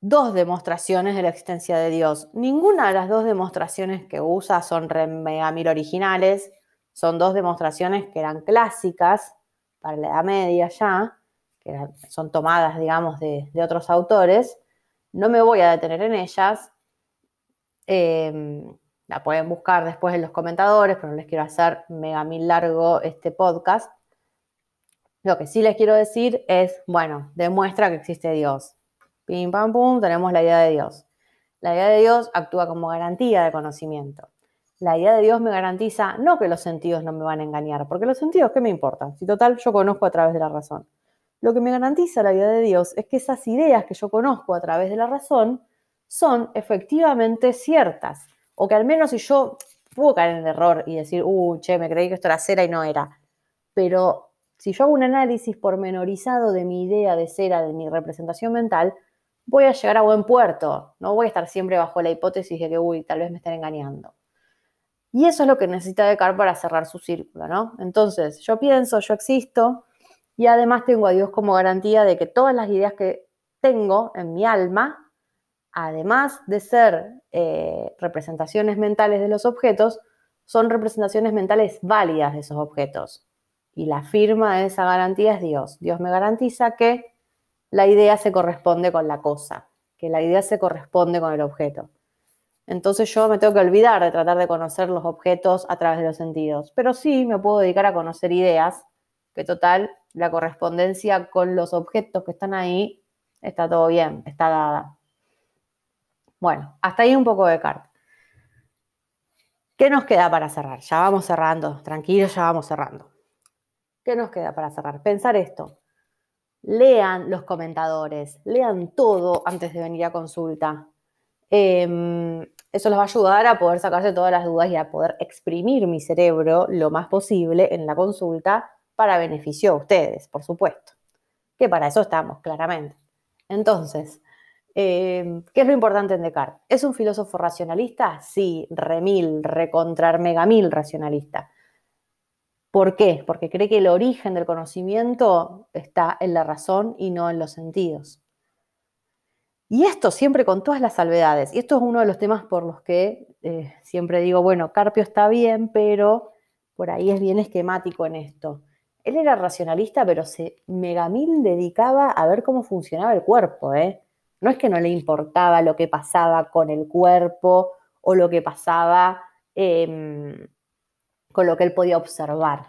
dos demostraciones de la existencia de Dios. Ninguna de las dos demostraciones que usa son mega mil originales, son dos demostraciones que eran clásicas para la Edad Media ya, son tomadas, digamos, de, otros autores. No me voy a detener en ellas. Em, la pueden buscar después en los comentadores, pero no les quiero hacer mega mil largo este podcast. Lo que sí les quiero decir es, bueno, demuestra que existe Dios. Pim, pam, pum, tenemos la idea de Dios. La idea de Dios actúa como garantía de conocimiento. La idea de Dios me garantiza no que los sentidos no me van a engañar, porque los sentidos, ¿qué me importan? Si total yo conozco a través de la razón. Lo que me garantiza la vida de Dios es que esas ideas que yo conozco a través de la razón son efectivamente ciertas. O que al menos si yo puedo caer en el error y decir, uh, che, me creí que esto era cera y no era. Pero si yo hago un análisis pormenorizado de mi idea de cera, de mi representación mental, voy a llegar a buen puerto. No voy a estar siempre bajo la hipótesis de que, uy, tal vez me estén engañando. Y eso es lo que necesita Descartes para cerrar su círculo, ¿no? Entonces, yo pienso, yo existo, y además tengo a Dios como garantía de que todas las ideas que tengo en mi alma, además de ser eh, representaciones mentales de los objetos, son representaciones mentales válidas de esos objetos. y la firma de esa garantía es Dios. Dios me garantiza que la idea se corresponde con la cosa, que la idea se corresponde con el objeto. Entonces yo me tengo que olvidar de tratar de conocer los objetos a través de los sentidos, pero sí me puedo dedicar a conocer ideas, que total, la correspondencia con los objetos que están ahí está todo bien, está dada. Bueno, hasta ahí un poco de carta. ¿Qué nos queda para cerrar? Ya vamos cerrando, tranquilos, ya vamos cerrando. ¿Qué nos queda para cerrar? Pensar esto. Lean los comentadores, lean todo antes de venir a consulta. Em, eso les va a ayudar a poder sacarse todas las dudas y a poder exprimir mi cerebro lo más posible en la consulta para beneficio de ustedes, por supuesto. Que para eso estamos, claramente. Entonces, eh, ¿Qué es lo importante en Descartes? ¿Es un filósofo racionalista? Sí, remil, recontrar megamil racionalista. ¿Por qué? Porque cree que el origen del conocimiento está en la razón y no en los sentidos. Y esto siempre con todas las salvedades. Y esto es uno de los temas por los que eh, siempre digo, bueno, Carpio está bien, pero por ahí es bien esquemático en esto. Él era racionalista, pero se megamil dedicaba a ver cómo funcionaba el cuerpo, ¿eh? No es que no le importaba lo que pasaba con el cuerpo o lo que pasaba em, con lo que él podía observar.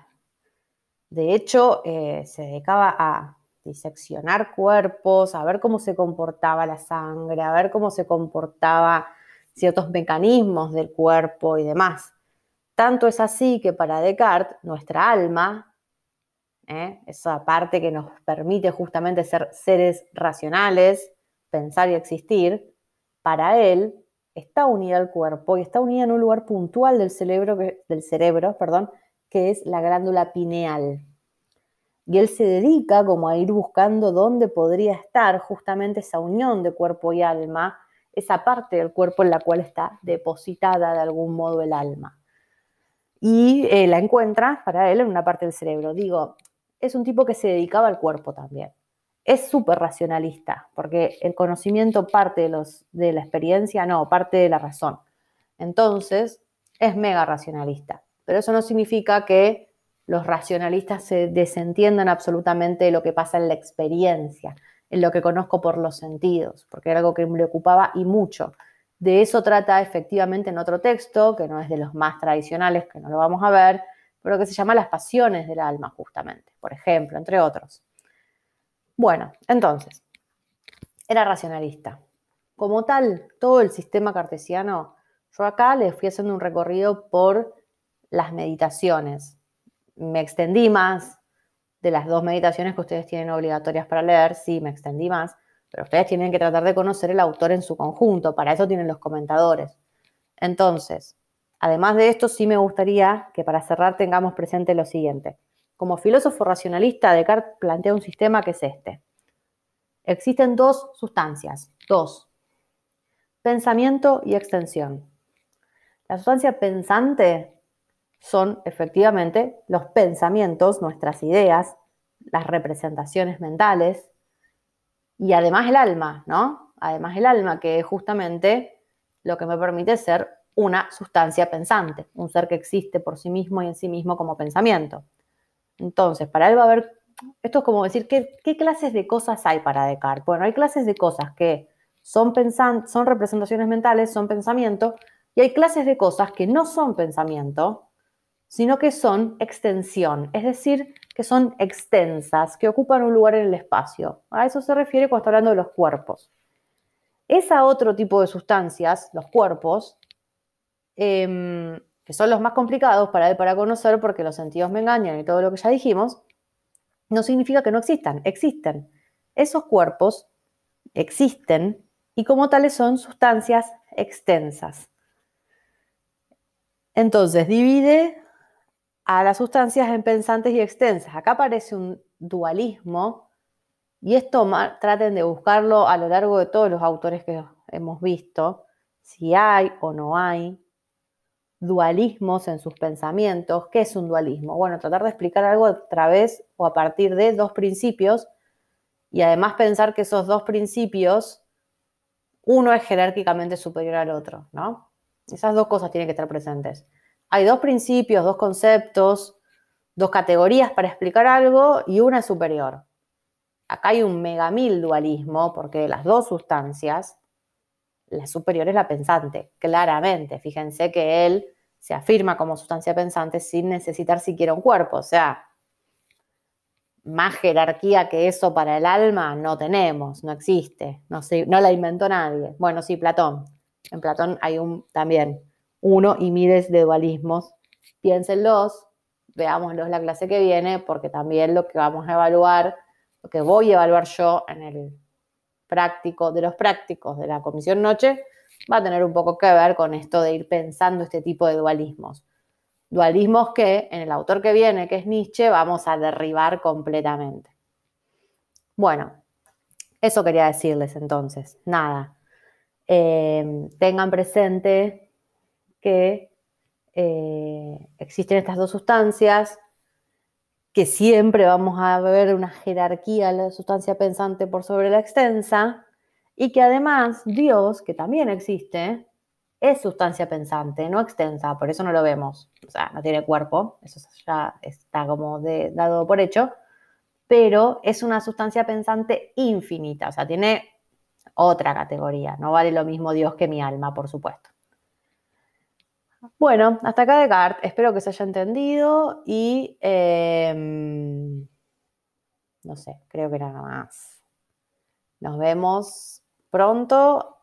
De hecho, eh, se dedicaba a diseccionar cuerpos, a ver cómo se comportaba la sangre, a ver cómo se comportaba ciertos mecanismos del cuerpo y demás. Tanto es así que para Descartes, nuestra alma, ¿eh? esa parte que nos permite justamente ser seres racionales, pensar y existir, para él está unida al cuerpo y está unida en un lugar puntual del cerebro, del cerebro perdón, que es la glándula pineal. Y él se dedica como a ir buscando dónde podría estar justamente esa unión de cuerpo y alma, esa parte del cuerpo en la cual está depositada de algún modo el alma. Y eh, la encuentra para él en una parte del cerebro. Digo, es un tipo que se dedicaba al cuerpo también es súper racionalista, porque el conocimiento parte de, la experiencia, no, parte de la razón. Entonces, es mega racionalista. Pero eso no significa que los racionalistas se desentiendan absolutamente de lo que pasa en la experiencia, en lo que conozco por los sentidos, porque era algo que me ocupaba y mucho. De eso trata efectivamente en otro texto, que no es de los más tradicionales, que no lo vamos a ver, pero que se llama Las pasiones del alma, justamente, por ejemplo, entre otros. Bueno, entonces, era racionalista. Como tal, todo el sistema cartesiano, yo acá les fui haciendo un recorrido por las meditaciones. Me extendí más de las dos meditaciones que ustedes tienen obligatorias para leer, sí, me extendí más, pero ustedes tienen que tratar de conocer el autor en su conjunto, para eso tienen los comentadores. Entonces, además de esto, sí me gustaría que para cerrar tengamos presente lo siguiente. Como filósofo racionalista, Descartes plantea un sistema que es este. Existen dos sustancias, dos, pensamiento y extensión. La sustancia pensante son efectivamente los pensamientos, nuestras ideas, las representaciones mentales y además el alma, ¿no? Además el alma, que es justamente lo que me permite ser una sustancia pensante, un ser que existe por sí mismo y en sí mismo como pensamiento. Entonces, para él va a haber, esto es como decir, ¿qué, clases de cosas hay para Descartes? Bueno, hay clases de cosas que son, son representaciones mentales, son pensamiento, y hay clases de cosas que no son pensamiento, sino que son extensión, es decir, que son extensas, que ocupan un lugar en el espacio. A eso se refiere cuando está hablando de los cuerpos. Esa otro tipo de sustancias, los cuerpos, eh, que son los más complicados para para conocer porque los sentidos me engañan y todo lo que ya dijimos, no significa que no existan, existen. Esos cuerpos existen y como tales son sustancias extensas. Entonces, divide a las sustancias en pensantes y extensas. Acá aparece un dualismo y esto traten de buscarlo a lo largo de todos los autores que hemos visto, si hay o no hay dualismos en sus pensamientos. ¿Qué es un dualismo? Bueno, tratar de explicar algo a través o a partir de dos principios y además pensar que esos dos principios, uno es jerárquicamente superior al otro, ¿no? Esas dos cosas tienen que estar presentes. Hay dos principios, dos conceptos, dos categorías para explicar algo y una es superior. Acá hay un megamil dualismo porque las dos sustancias, la superior es la pensante, claramente. Fíjense que él se afirma como sustancia pensante sin necesitar siquiera un cuerpo. O sea, más jerarquía que eso para el alma no tenemos, no existe, no, no la inventó nadie. Bueno, sí, Platón. En Platón hay un, también uno y miles de dualismos. Piénsenlos, veámoslos la clase que viene, porque también lo que vamos a evaluar, lo que voy a evaluar yo en el práctico, de los prácticos de la comisión noche, va a tener un poco que ver con esto de ir pensando este tipo de dualismos. Dualismos que en el autor que viene, que es Nietzsche, vamos a derribar completamente. Bueno, eso quería decirles entonces. Nada. Eh, tengan presente que eh, existen estas dos sustancias, que siempre vamos a ver una jerarquía de la sustancia pensante por sobre la extensa, y que además Dios, que también existe, es sustancia pensante, no extensa, por eso no lo vemos. O sea, no tiene cuerpo, eso ya está como dado por hecho, pero es una sustancia pensante infinita, o sea, tiene otra categoría, no vale lo mismo Dios que mi alma, por supuesto. Bueno, hasta acá Descartes, espero que se haya entendido y em, no sé, creo que nada más. Nos vemos pronto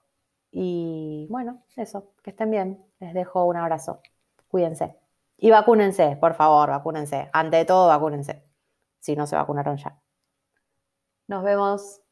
y bueno, eso, que estén bien. Les dejo un abrazo. Cuídense. Y vacúnense, por favor, vacúnense. Ante todo, vacúnense. Si no se vacunaron ya. Nos vemos.